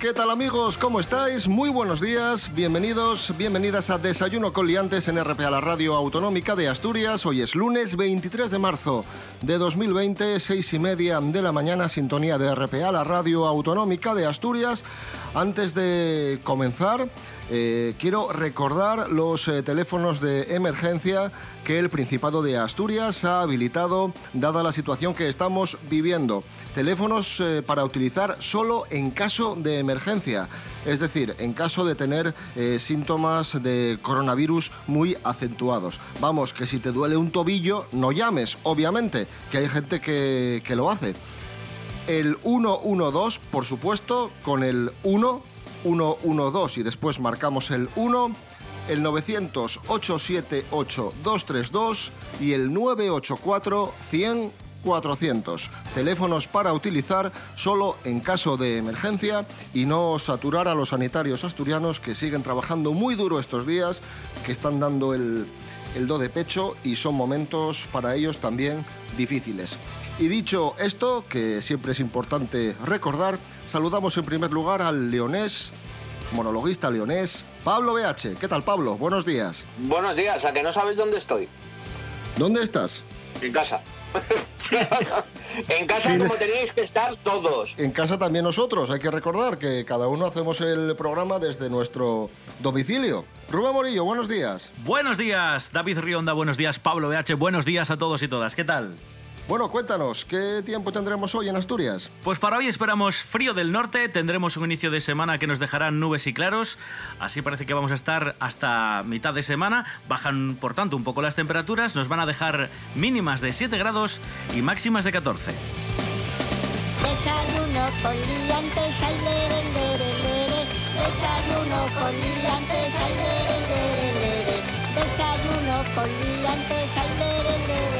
¿Qué tal amigos? ¿Cómo estáis? Muy buenos días, bienvenidos, bienvenidas a Desayuno con Liantes en RPA, la radio autonómica de Asturias. Hoy es lunes 23 de marzo de 2020, seis y media de la mañana, sintonía de RPA, la radio autonómica de Asturias. Antes de comenzar, eh, quiero recordar los eh, teléfonos de emergencia que el Principado de Asturias ha habilitado dada la situación que estamos viviendo. Teléfonos eh, para utilizar solo en caso de emergencia, es decir, en caso de tener síntomas de coronavirus muy acentuados. Vamos, que si te duele un tobillo, no llames, obviamente, que hay gente que, que lo hace el 112, por supuesto, con el 1, 112 y después marcamos el 1, el 900-878-232 y el 984-100. 400. Teléfonos para utilizar solo en caso de emergencia y no saturar a los sanitarios asturianos que siguen trabajando muy duro estos días, que están dando el, el do de pecho y son momentos para ellos también difíciles. Y dicho esto, que siempre es importante recordar, saludamos en primer lugar al leonés, monologuista leonés, Pablo BH. ¿Qué tal, Pablo? Buenos días. Buenos días, a que no sabéis dónde estoy. ¿Dónde estás? En casa. en casa como tenéis que estar todos. En casa también nosotros. Hay que recordar que cada uno hacemos el programa desde nuestro domicilio. Rubén Morillo, buenos días. Buenos días, David Rionda, buenos días, Pablo BH, buenos días a todos y todas. ¿Qué tal? Bueno, cuéntanos, ¿qué tiempo tendremos hoy en Asturias? Pues para hoy esperamos frío del norte, tendremos un inicio de semana que nos dejará nubes y claros, así parece que vamos a estar hasta mitad de semana, bajan por tanto un poco las temperaturas, nos van a dejar mínimas de 7 grados y máximas de 14. Desayuno con liantes, ay, lere, lere, lere. Desayuno con liantes, ay, lere, lere, lere. Desayuno con liantes, ay, lere, lere, lere.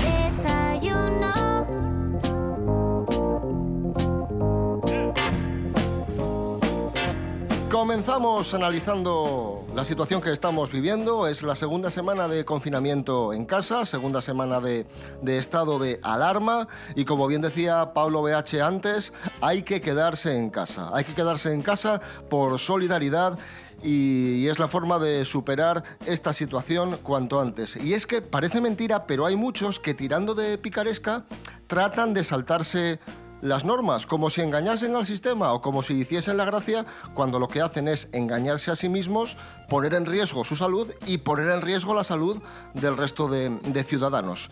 Comenzamos analizando la situación que estamos viviendo. Es la segunda semana de confinamiento en casa, segunda semana de, de estado de alarma. Y como bien decía Pablo BH antes, hay que quedarse en casa. Hay que quedarse en casa por solidaridad y, es la forma de superar esta situación cuanto antes. Y es que parece mentira, pero hay muchos que tirando de picaresca tratan de saltarse las normas, como si engañasen al sistema o como si hiciesen la gracia, cuando lo que hacen es engañarse a sí mismos, poner en riesgo su salud y poner en riesgo la salud del resto de, de ciudadanos.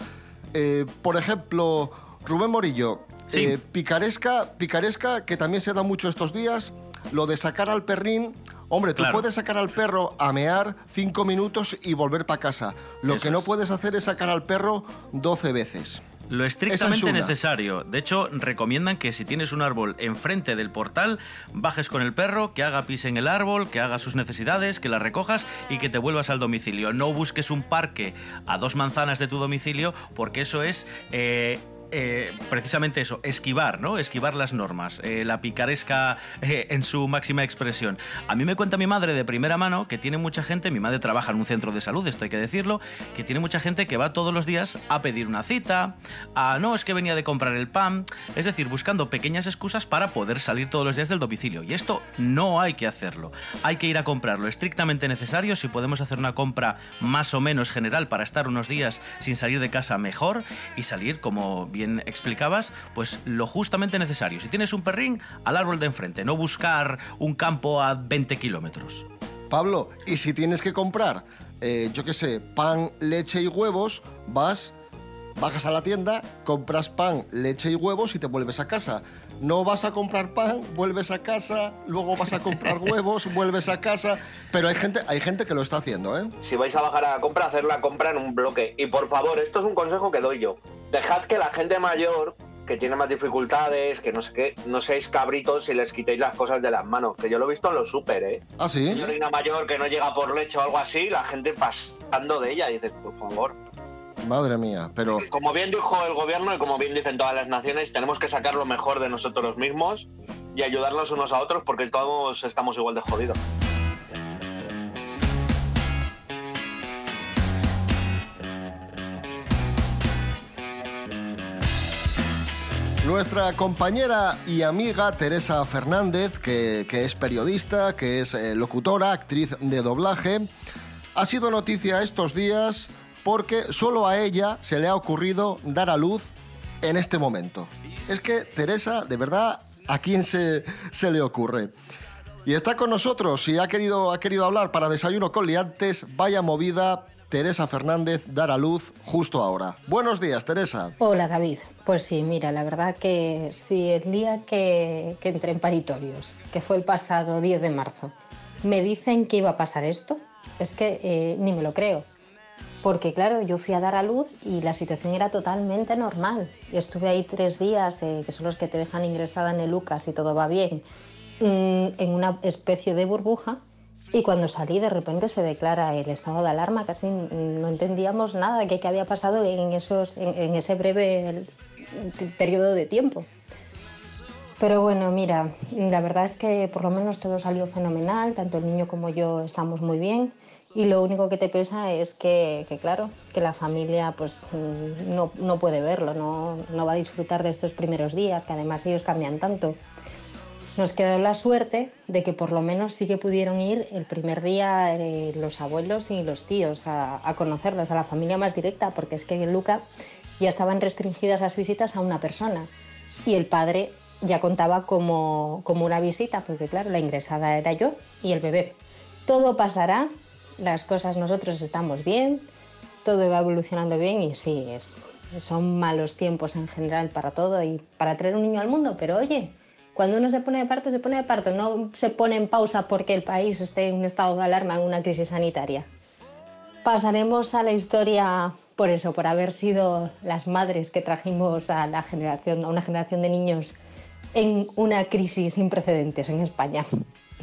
Eh, por ejemplo, Rubén Morillo, Sí. eh, picaresca, picaresca, que también se da mucho estos días, lo de sacar al perrín. Hombre, tú Claro. puedes sacar al perro a mear cinco minutos y volver para casa. Lo Eso que no es. puedes hacer es sacar al perro 12 veces. Lo estrictamente necesario. De hecho, recomiendan que si tienes un árbol enfrente del portal, bajes con el perro, que haga pis en el árbol, que haga sus necesidades, que las recojas y que te vuelvas al domicilio. No busques un parque a dos manzanas de tu domicilio, porque eso es. eh, eh, precisamente eso, esquivar, ¿no? Esquivar las normas, eh, la picaresca eh, en su máxima expresión. A mí me cuenta mi madre de primera mano que tiene mucha gente, mi madre trabaja en un centro de salud, esto hay que decirlo, que tiene mucha gente que va todos los días a pedir una cita, a no, es que venía de comprar el pan, es decir, buscando pequeñas excusas para poder salir todos los días del domicilio. Y esto no hay que hacerlo, hay que ir a comprar lo estrictamente necesario, si podemos hacer una compra más o menos general para estar unos días sin salir de casa mejor y salir, como bien explicabas, pues lo justamente necesario. Si tienes un perrín, al árbol de enfrente, no buscar un campo a 20 kilómetros. Pablo, y si tienes que comprar, eh, yo qué sé, pan, leche y huevos, vas, bajas a la tienda, compras pan, leche y huevos y te vuelves a casa. No vas a comprar pan, vuelves a casa, luego vas a comprar huevos, vuelves a casa. Pero hay gente, hay gente que lo está haciendo, ¿eh? Si vais a bajar a la compra, hacer la compra en un bloque. Y por favor, esto es un consejo que doy yo. Dejad que la gente mayor que tiene más dificultades, que no sé qué, no seáis cabritos y les quitéis las cosas de las manos, que yo lo he visto en los super, ¿eh? ¿Ah, sí? Señorina mayor que no llega por leche o algo así, la gente pasando de ella y dices, por favor. Madre mía, pero... Como bien dijo el gobierno y como bien dicen todas las naciones, tenemos que sacar lo mejor de nosotros mismos y ayudarnos unos a otros porque todos estamos igual de jodidos. Nuestra compañera y amiga Teresa Fernández, que, es periodista, que es eh, locutora, actriz de doblaje, ha sido noticia estos días porque solo a ella se le ha ocurrido dar a luz en este momento. Es que Teresa, de verdad, ¿a quién se, se le ocurre? Y está con nosotros, si ha querido, ha querido hablar para Desayuno con Liantes, vaya movida, Teresa Fernández, dar a luz justo ahora. Buenos días, Teresa. Hola David. Pues sí, mira, la verdad que si el día que, que entré en paritorios, que fue el pasado 10 de marzo, me dicen que iba a pasar esto, es que eh, ni me lo creo. Porque claro, yo fui a dar a luz y la situación era totalmente normal. Estuve ahí tres días, eh, que son los que te dejan ingresada en el Lucas y todo va bien, mm, en una especie de burbuja. Y cuando salí, de repente se declara el estado de alarma. Casi no entendíamos nada de qué había pasado en, esos, en ese breve periodo de tiempo. Pero bueno, mira, la verdad es que por lo menos todo salió fenomenal, tanto el niño como yo estamos muy bien y lo único que te pesa es que, claro, que la familia pues no, no puede verlo, no, no, va a disfrutar de estos primeros días, que además ellos cambian tanto. Nos quedó la suerte de que por lo menos sí que pudieron ir el primer día eh, los abuelos y los tíos a, a conocerlos, a la familia más directa, porque es que Luca ya estaban restringidas las visitas a una persona y el padre ya contaba como, como una visita, porque claro, la ingresada era yo y el bebé. Todo pasará, las cosas nosotros estamos bien, todo va evolucionando bien y sí, es, son malos tiempos en general para todo y para traer un niño al mundo, pero oye, cuando uno se pone de parto, se pone de parto, no se pone en pausa porque el país esté en un estado de alarma, en una crisis sanitaria. Pasaremos a la historia por eso, por haber sido las madres que trajimos a, la generación, a una generación de niños en una crisis sin precedentes en España.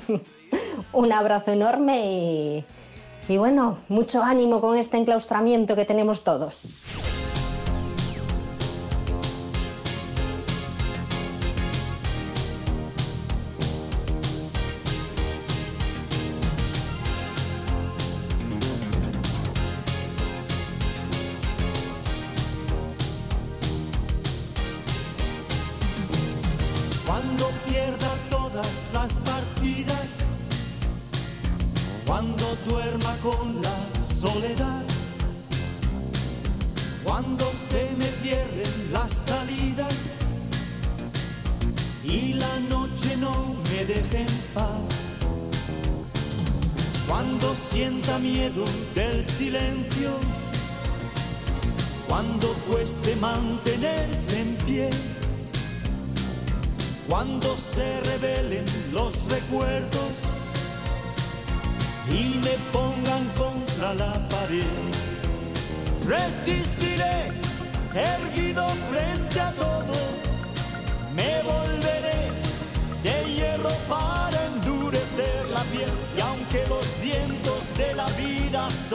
Un abrazo enorme y, y bueno, mucho ánimo con este enclaustramiento que tenemos todos. Deje en paz, cuando sienta miedo del silencio, cuando cueste mantenerse en pie cuando se revelen los recuerdos y me pongan contra la pared. Resistiré erguido frente a todo,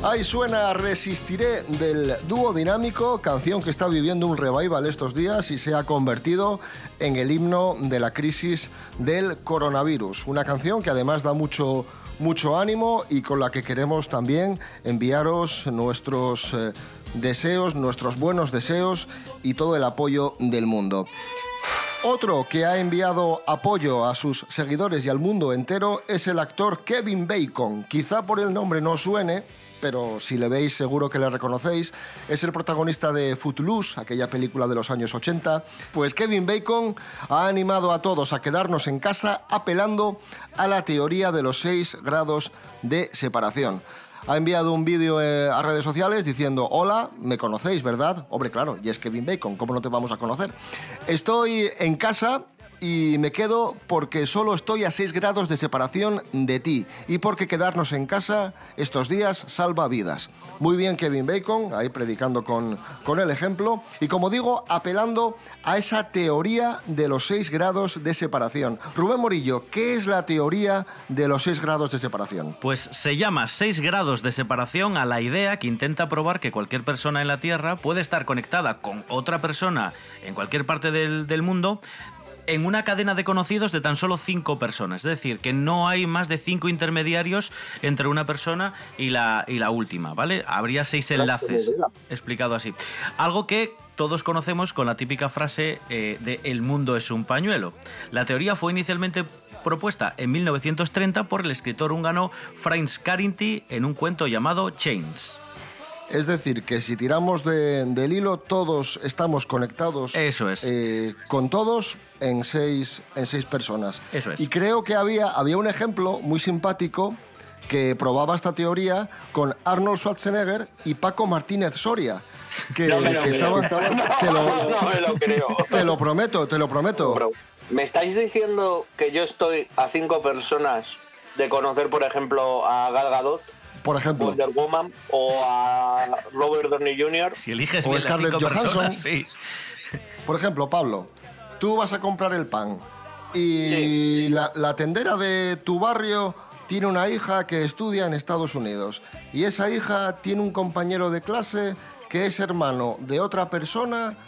Ahí suena Resistiré del dúo dinámico, canción que está viviendo un revival estos días y se ha convertido en el himno de la crisis del coronavirus. Una canción que además da mucho, mucho ánimo y con la que queremos también enviaros nuestros eh, deseos, nuestros buenos deseos y todo el apoyo del mundo. Otro que ha enviado apoyo a sus seguidores y al mundo entero es el actor Kevin Bacon. Quizá por el nombre no suene, pero si le veis seguro que le reconocéis. Es el protagonista de Footloose, aquella película de los años 80. Pues Kevin Bacon ha animado a todos a quedarnos en casa apelando a la teoría de los seis grados de separación ha enviado un vídeo eh, a redes sociales diciendo, hola, me conocéis, ¿verdad? Hombre, claro, y es Kevin Bacon, ¿cómo no te vamos a conocer? Estoy en casa y me quedo porque solo estoy a 6 grados de separación de ti y porque quedarnos en casa estos días salva vidas. Muy bien Kevin Bacon, ahí predicando con, con el ejemplo y como digo, apelando a esa teoría de los 6 grados de separación. Rubén Morillo, ¿qué es la teoría de los 6 grados de separación? Pues se llama 6 grados de separación a la idea que intenta probar que cualquier persona en la Tierra puede estar conectada con otra persona en cualquier parte del, del mundo en una cadena de conocidos de tan solo cinco personas. Es decir, que no hay más de cinco intermediarios entre una persona y la, y la última, ¿vale? Habría seis enlaces, explicado así. Algo que todos conocemos con la típica frase eh, de el mundo es un pañuelo. La teoría fue inicialmente propuesta en 1930 por el escritor húngaro Franz Carinti en un cuento llamado Chains. Es decir, que si tiramos de- del hilo, todos estamos conectados Eso es. eh, con todos en seis, en seis personas. Eso es. Y creo que había, había un ejemplo muy simpático que probaba esta teoría con Arnold Schwarzenegger y Paco Martínez Soria. Que, No me lo que creo. estaban- No, te, lo, no me lo creo. te lo prometo, te lo prometo. Bro, ¿Me estáis diciendo que yo estoy a cinco personas de conocer, por ejemplo, a Gal Gadot, Por ejemplo, Wonder Woman o a Robert Downey Jr.? Si eliges O bien las Scarlett cinco Johansson. personas, sí. por ejemplo, Pablo, tú vas a comprar el pan y la, la tendera de tu barrio tiene una hija que estudia en Estados Unidos y esa hija tiene un compañero de clase que es hermano de otra persona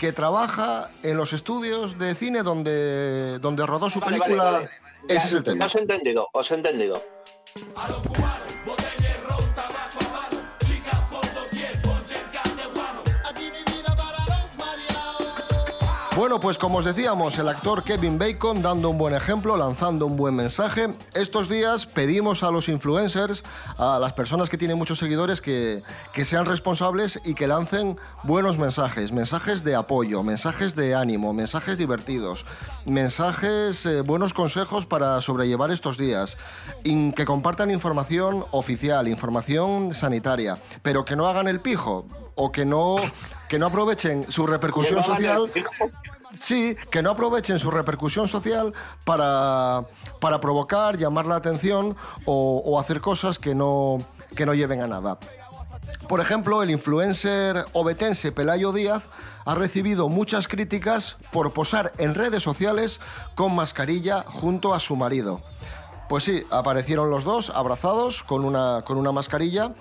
que trabaja en los estudios de cine donde, donde rodó su Vale, película. vale, vale. Ya, Ese es el tema. Os he entendido, os he entendido. Bueno, pues como os decíamos, el actor Kevin Bacon dando un buen ejemplo, lanzando un buen mensaje. Estos días pedimos a los influencers, a las personas que tienen muchos seguidores, que, que sean responsables y que lancen buenos mensajes, mensajes de apoyo, mensajes de ánimo, mensajes divertidos, mensajes, eh, buenos consejos para sobrellevar estos días, que compartan información oficial, información sanitaria, pero que no hagan el pijo o que no, que no aprovechen su repercusión social. Sí, que no aprovechen su repercusión social para, para provocar, llamar la atención o, o hacer cosas que no, que no lleven a nada. Por ejemplo, el influencer obetense Pelayo Díaz ha recibido muchas críticas por posar en redes sociales con mascarilla junto a su marido. Pues sí, aparecieron los dos abrazados con una, con una mascarilla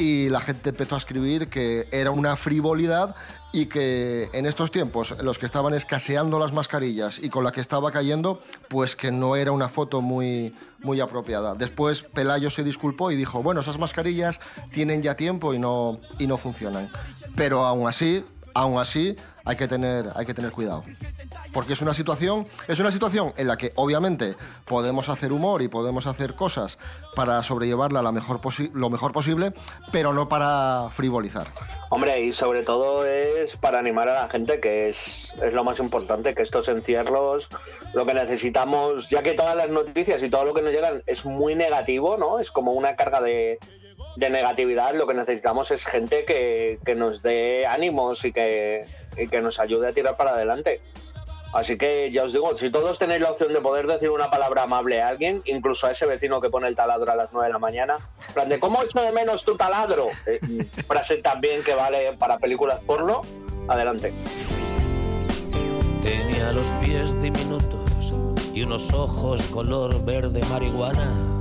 y la gente empezó a escribir que era una frivolidad y que en estos tiempos en los que estaban escaseando las mascarillas y con la que estaba cayendo, pues que no era una foto muy, muy apropiada. Después Pelayo se disculpó y dijo, bueno, esas mascarillas tienen ya tiempo y no, y no funcionan. Pero aún así, aún así hay que tener, hay que tener cuidado porque es una situación es una situación en la que obviamente podemos hacer humor y podemos hacer cosas para sobrellevarla lo mejor posible pero no para frivolizar Hombre, y sobre todo es para animar a la gente, que es, es lo más importante, que estos encierros, lo que necesitamos, ya que todas las noticias y todo lo que nos llegan es muy negativo, ¿no? Es como una carga de, de negatividad, lo que necesitamos es gente que, que nos dé ánimos y que, que nos ayude a tirar para adelante. Así que ya os digo, si todos tenéis la opción de poder decir una palabra amable a alguien, incluso a ese vecino que pone el taladro a las 9 de la mañana, plan de ¿cómo echo de menos tu taladro? Eh, frase también que vale para películas porno, adelante. Tenía los pies diminutos y unos ojos color verde marihuana.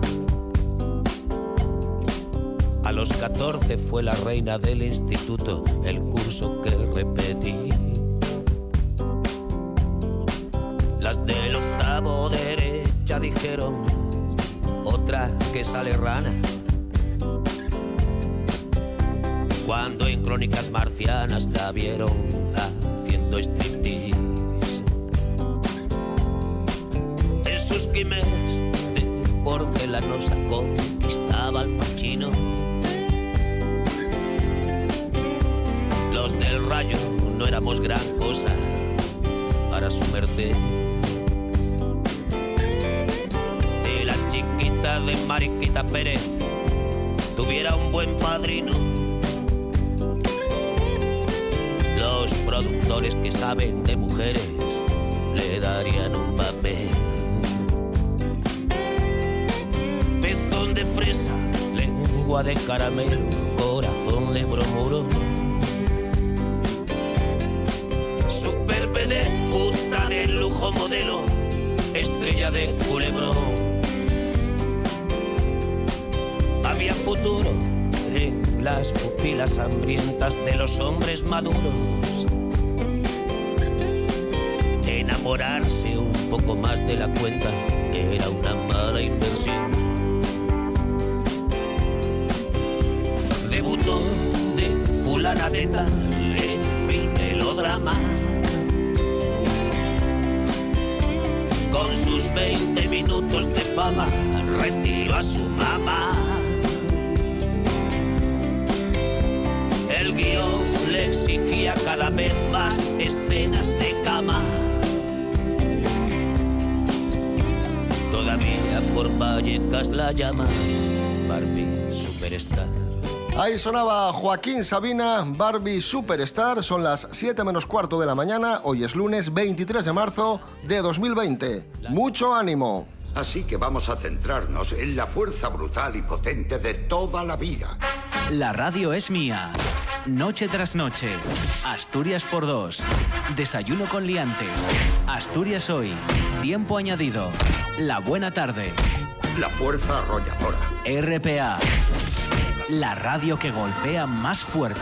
A los 14 fue la reina del instituto, el curso que repetí. Las del octavo derecha dijeron, otra que sale rana. Cuando en crónicas marcianas la vieron haciendo striptease. sus quimeras de porcelanosa conquistaba al pachino. No éramos gran cosa para su merced. Y la chiquita de Mariquita Pérez tuviera un buen padrino. Los productores que saben de mujeres le darían un papel. Pezón de fresa, lengua de caramelo, corazón de bromuro. Lujo modelo, estrella de culebrón. Había futuro en las pupilas hambrientas de los hombres maduros. Enamorarse un poco más de la cuenta, que era una mala inversión. Debutó de fulana de tal en mil melodramas. 20 minutos de fama, retiró a su mamá. El guion le exigía cada vez más escenas de cama. Todavía por Vallecas la llama Barbie Superstar. Ahí sonaba Joaquín Sabina, Barbie Superstar. Son las 7 menos cuarto de la mañana. Hoy es lunes 23 de marzo de 2020. Mucho ánimo. Así que vamos a centrarnos en la fuerza brutal y potente de toda la vida. La radio es mía. Noche tras noche. Asturias por dos. Desayuno con liantes. Asturias hoy. Tiempo añadido. La buena tarde. La fuerza arrolladora. RPA. La radio que golpea más fuerte.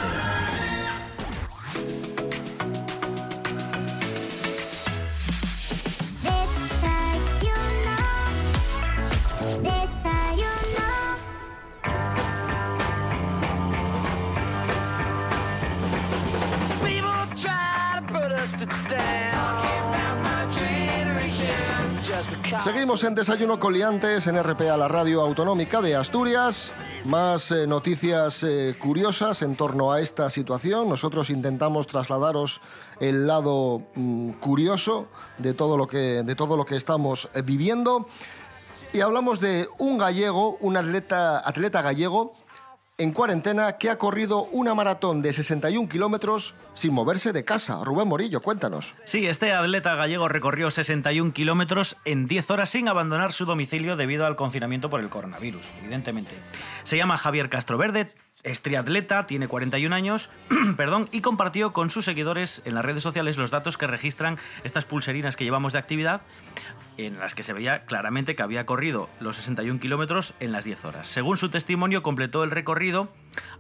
Seguimos en Desayuno Coliantes en RPA, la radio autonómica de Asturias. Más eh, noticias eh, curiosas en torno a esta situación. Nosotros intentamos trasladaros el lado mm, curioso de todo lo que, de todo lo que estamos eh, viviendo. Y hablamos de un gallego, un atleta, atleta gallego en cuarentena que ha corrido una maratón de 61 kilómetros sin moverse de casa. Rubén Morillo, cuéntanos. Sí, este atleta gallego recorrió 61 kilómetros en 10 horas sin abandonar su domicilio debido al confinamiento por el coronavirus, evidentemente. Se llama Javier Castroverde, es triatleta, tiene 41 años, perdón, y compartió con sus seguidores en las redes sociales los datos que registran estas pulserinas que llevamos de actividad, en las que se veía claramente que había corrido los 61 kilómetros en las 10 horas. Según su testimonio, completó el recorrido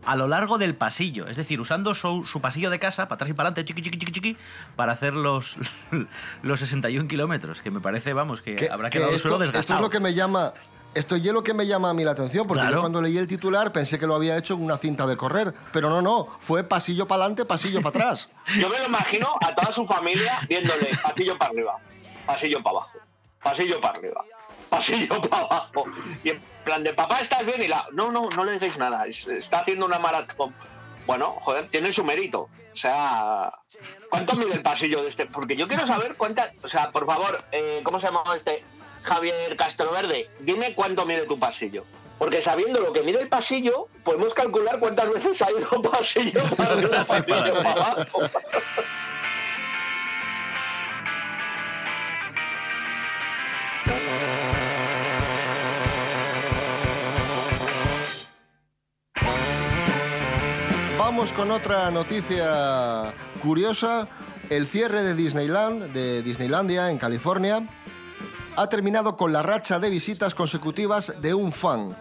a lo largo del pasillo, es decir, usando su, su pasillo de casa, para atrás y para adelante, chiqui, chiqui, chiqui, chiqui, para hacer los, los 61 kilómetros, que me parece, vamos, que, Que- habrá que quedado el esto, suelo esto desgastado. es lo que me llama. Esto es lo que me llama a mí la atención, porque Claro. yo cuando leí el titular pensé que lo había hecho en una cinta de correr, pero no, no, fue pasillo para adelante, pasillo para atrás. Yo me lo imagino a toda su familia viéndole pasillo para arriba, pasillo para abajo, pasillo para arriba, pasillo para abajo. Y en plan de papá, ¿estás bien? Y la, no, no, no le digáis nada, es- está haciendo una maratón. Bueno, joder, tiene su mérito. O sea, ¿cuánto mide el pasillo de este? Porque yo quiero saber cuántas. O sea, por favor, eh, ¿cómo se llama este? Javier Castroverde, dime cuánto mide tu pasillo. Porque sabiendo lo que mide el pasillo, podemos calcular cuántas veces ha ido pasillo para arriba, Sí, pasillo para abajo. Vamos con otra noticia curiosa. El cierre de Disneyland, de Disneylandia, en California, ha terminado con la racha de visitas consecutivas de un fan.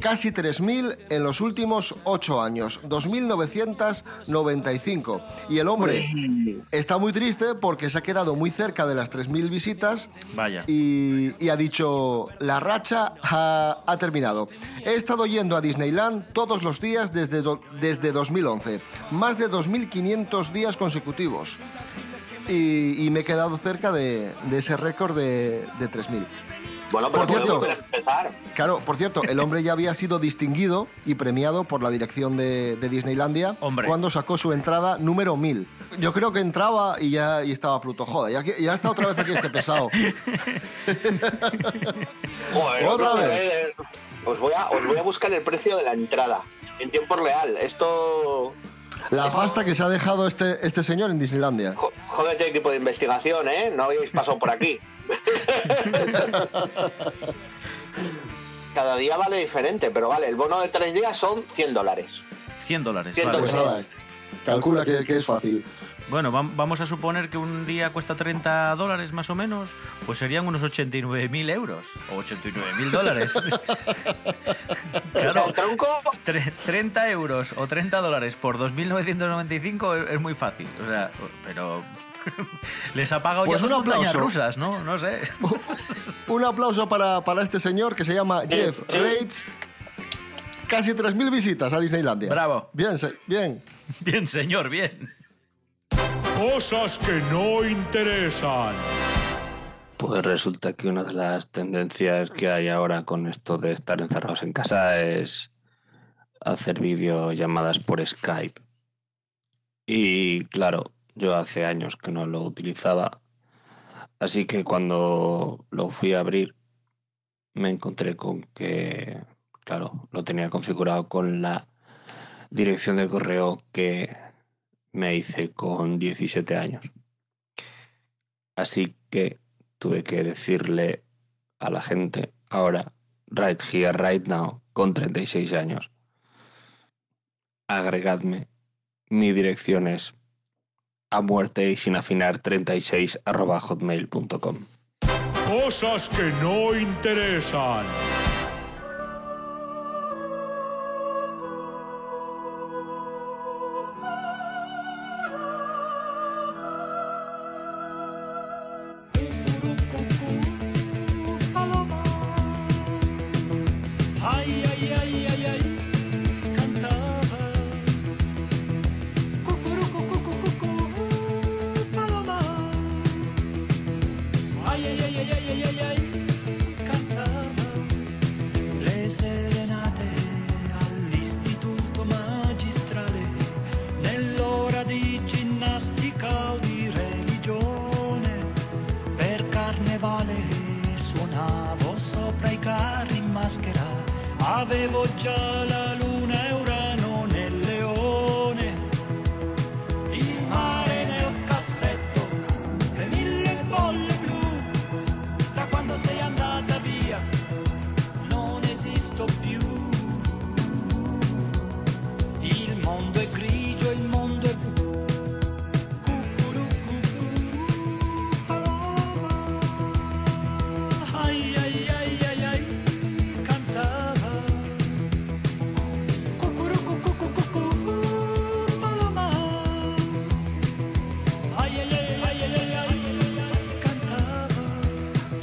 Casi 3.000 en los últimos 8 años, 2.995. Y el hombre está muy triste porque se ha quedado muy cerca de las 3.000 visitas Vaya. y, y ha dicho, la racha ha, ha terminado. He estado yendo a Disneyland todos los días desde, do- desde 2011, más de 2.500 días consecutivos. Y, y me he quedado cerca de, de ese récord de, de 3.000. Bueno, pero Por cierto. empezar. Claro, por cierto, el hombre ya había sido distinguido y premiado por la dirección de, de Disneylandia Hombre. cuando sacó su entrada número 1000. Yo creo que entraba y ya y estaba Pluto. Joder, ya, está otra vez aquí este pesado. Joder, Otra otra vez. vez. Os voy, a, os voy a buscar el precio de la entrada en tiempo real. Esto. La pasta que se ha dejado este, este señor en Disneylandia. jo- Jódete, equipo de investigación, ¿eh? No habéis pasado por aquí. Cada día vale diferente, pero vale, el bono de tres días son 100 dólares. 100 dólares. Cien vale. Pues nada, calcula que, que es fácil. Bueno, vam- vamos a suponer que un día cuesta 30 dólares más o menos, pues serían unos 89.000 euros o 89.000 dólares. Claro, el tronco, tre- 30 euros o 30 dólares por 2.995 es, es muy fácil. O sea, pero les ha pagado Pues ya sus un montañas aplauso. rusas, ¿no? No sé. Un aplauso para, para este señor que se llama Jeff Reitz. Casi 3.000 visitas a Disneylandia. Bravo. Bien, se- bien. Bien, señor, bien. Cosas que no interesan. Pues resulta que una de las tendencias que hay ahora con esto de estar encerrados en casa es hacer videollamadas por Skype. Y claro, yo hace años que no lo utilizaba, así que cuando lo fui a abrir me encontré con que, claro, lo tenía configurado con la dirección de correo que me hice con 17 años. Así que tuve que decirle a la gente ahora, right here, right now, con 36 años, agregadme, mi dirección es a muerte y sin afinar 36 arroba hotmail.com. Cosas que no interesan. Avevo già la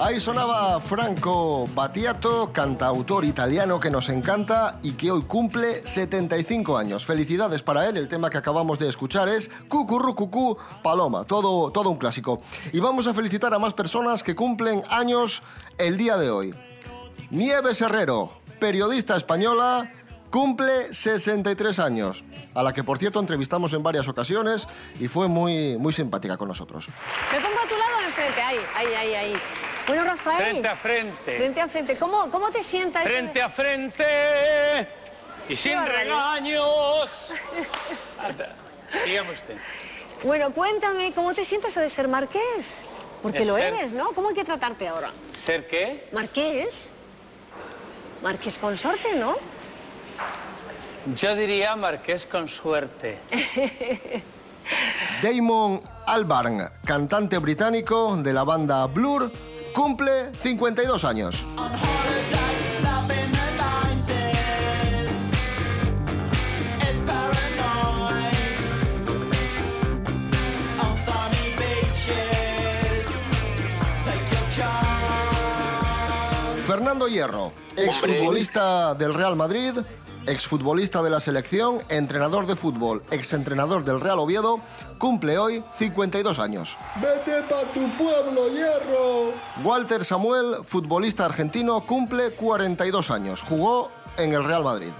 Ahí sonaba Franco Battiato, cantautor italiano que nos encanta y que hoy cumple 75 años. Felicidades para él. El tema que acabamos de escuchar es Cucurrucucú Paloma, todo, todo un clásico. Y vamos a felicitar a más personas que cumplen años el día de hoy. Nieves Herrero, periodista española, cumple 63 años, a la que por cierto entrevistamos en varias ocasiones y fue muy, muy simpática con nosotros. Me pongo a tu lado enfrente, ahí, ahí, ahí, ahí. Bueno, Rafael. Frente a frente. Frente a frente. ¿Cómo, cómo te sientas? Frente a frente. Y sin regaños. Dígame usted. Bueno, cuéntame, ¿cómo te sientes de ser marqués? Porque lo ser- eres, ¿no? ¿Cómo hay que tratarte ahora? ¿Ser qué? Marqués. Marqués consorte, ¿no? Yo diría marqués con suerte. Damon Albarn, cantante británico de la banda Blur, cumple 52 años. Fernando Hierro, exfutbolista del Real Madrid, exfutbolista de la selección, entrenador de fútbol, exentrenador del Real Oviedo, cumple hoy 52 años. Vete pa' tu pueblo, hierro. Walter Samuel, futbolista argentino, cumple 42 años. Jugó en el Real Madrid.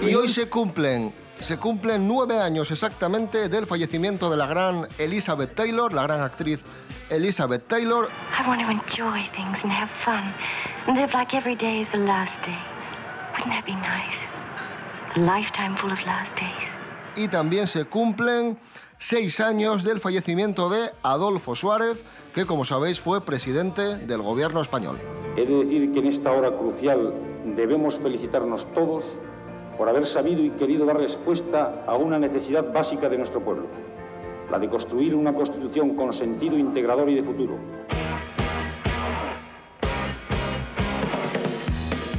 Y hoy se cumplen, se cumplen nueve años exactamente del fallecimiento de la gran Elizabeth Taylor, la gran actriz Elizabeth Taylor. I want to enjoy things and have fun and live like every day is the last day. Wouldn't that be nice? Y también se cumplen seis años del fallecimiento de Adolfo Suárez, que como sabéis fue presidente del gobierno español. He de decir que en esta hora crucial debemos felicitarnos todos por haber sabido y querido dar respuesta a una necesidad básica de nuestro pueblo, la de construir una constitución con sentido integrador y de futuro.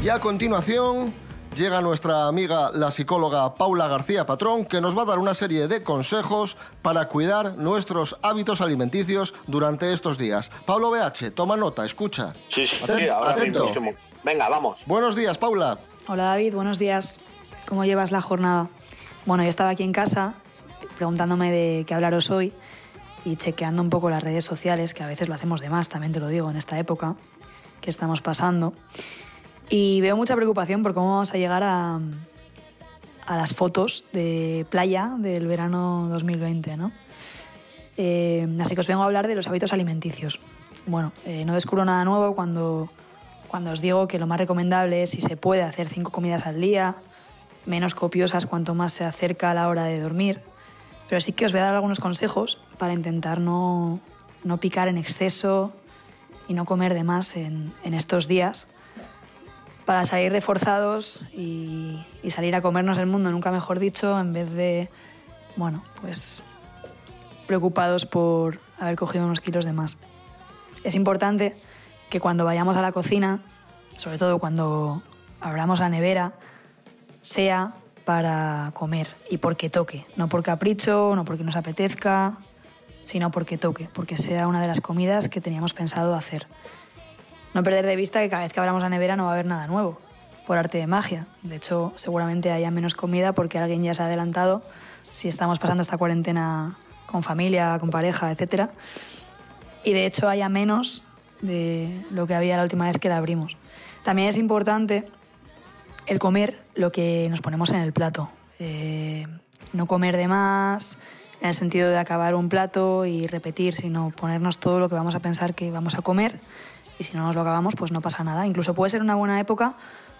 Y a continuación llega nuestra amiga la psicóloga Paula García Patrón, que nos va a dar una serie de consejos para cuidar nuestros hábitos alimenticios durante estos días. Pablo BH, toma nota, escucha. Sí, sí, sí, ahora atento. mismo. Venga, vamos. Buenos días, Paula. Hola David, buenos días. ¿Cómo llevas la jornada? Bueno, yo estaba aquí en casa preguntándome de qué hablaros hoy y chequeando un poco las redes sociales, que a veces lo hacemos de más, también te lo digo, en esta época que estamos pasando. Y veo mucha preocupación por cómo vamos a llegar a, a las fotos de playa del verano 2020, ¿no? Eh, así que os vengo a hablar de los hábitos alimenticios. Bueno, eh, no descubro nada nuevo cuando, cuando os digo que lo más recomendable es, si se puede, hacer cinco comidas al día, menos copiosas cuanto más se acerca a la hora de dormir. Pero sí que os voy a dar algunos consejos para intentar no, no picar en exceso y no comer de más en, en estos días, para salir reforzados y, salir a comernos el mundo, nunca mejor dicho, en vez de, bueno, pues preocupados por haber cogido unos kilos de más. Es importante que cuando vayamos a la cocina, sobre todo cuando abramos la nevera, sea para comer y porque toque, no por capricho, no porque nos apetezca, sino porque toque, porque sea una de las comidas que teníamos pensado hacer. No perder de vista que cada vez que abramos la nevera no va a haber nada nuevo, por arte de magia. De hecho, seguramente haya menos comida porque alguien ya se ha adelantado si estamos pasando esta cuarentena con familia, con pareja, etc. Y de hecho haya menos de lo que había la última vez que la abrimos. También es importante el comer lo que nos ponemos en el plato. Eh, no comer de más, en el sentido de acabar un plato y repetir, sino ponernos todo lo que vamos a pensar que vamos a comer y si no nos lo acabamos, pues no pasa nada. Incluso puede ser una buena época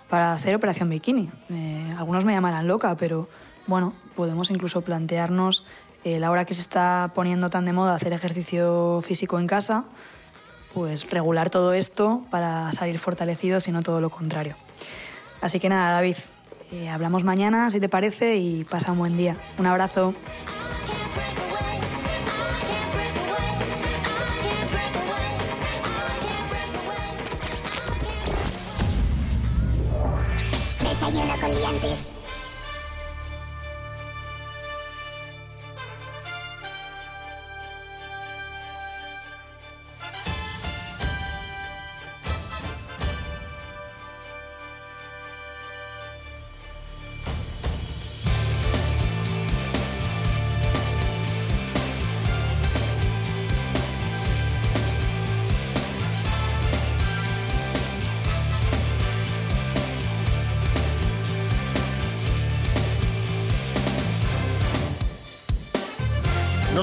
para hacer operación bikini. Eh, algunos me llamarán loca, pero bueno, podemos incluso plantearnos eh, la hora que se está poniendo tan de moda hacer ejercicio físico en casa, pues regular todo esto para salir fortalecidos y no todo lo contrario. Así que nada, David, eh, hablamos mañana, si te parece, y pasa un buen día. Un abrazo. Desayuno con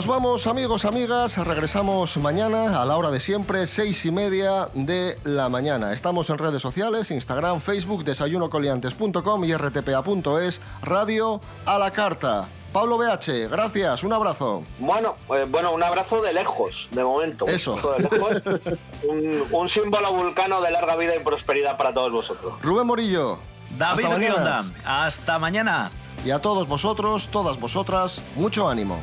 Nos vamos, amigos, amigas. Regresamos mañana a la hora de siempre, seis y media de la mañana. Estamos en redes sociales, Instagram, Facebook, desayunocoliantes.com y rtpa.es, radio a la carta. Pablo BH, gracias, un abrazo. Bueno, eh, bueno, un abrazo de lejos, de momento. Eso. Un abrazo de lejos. un, un símbolo vulcano de larga vida y prosperidad para todos vosotros. Rubén Morillo. David hasta mañana. Rionda, hasta mañana. Y a todos vosotros, todas vosotras, mucho ánimo.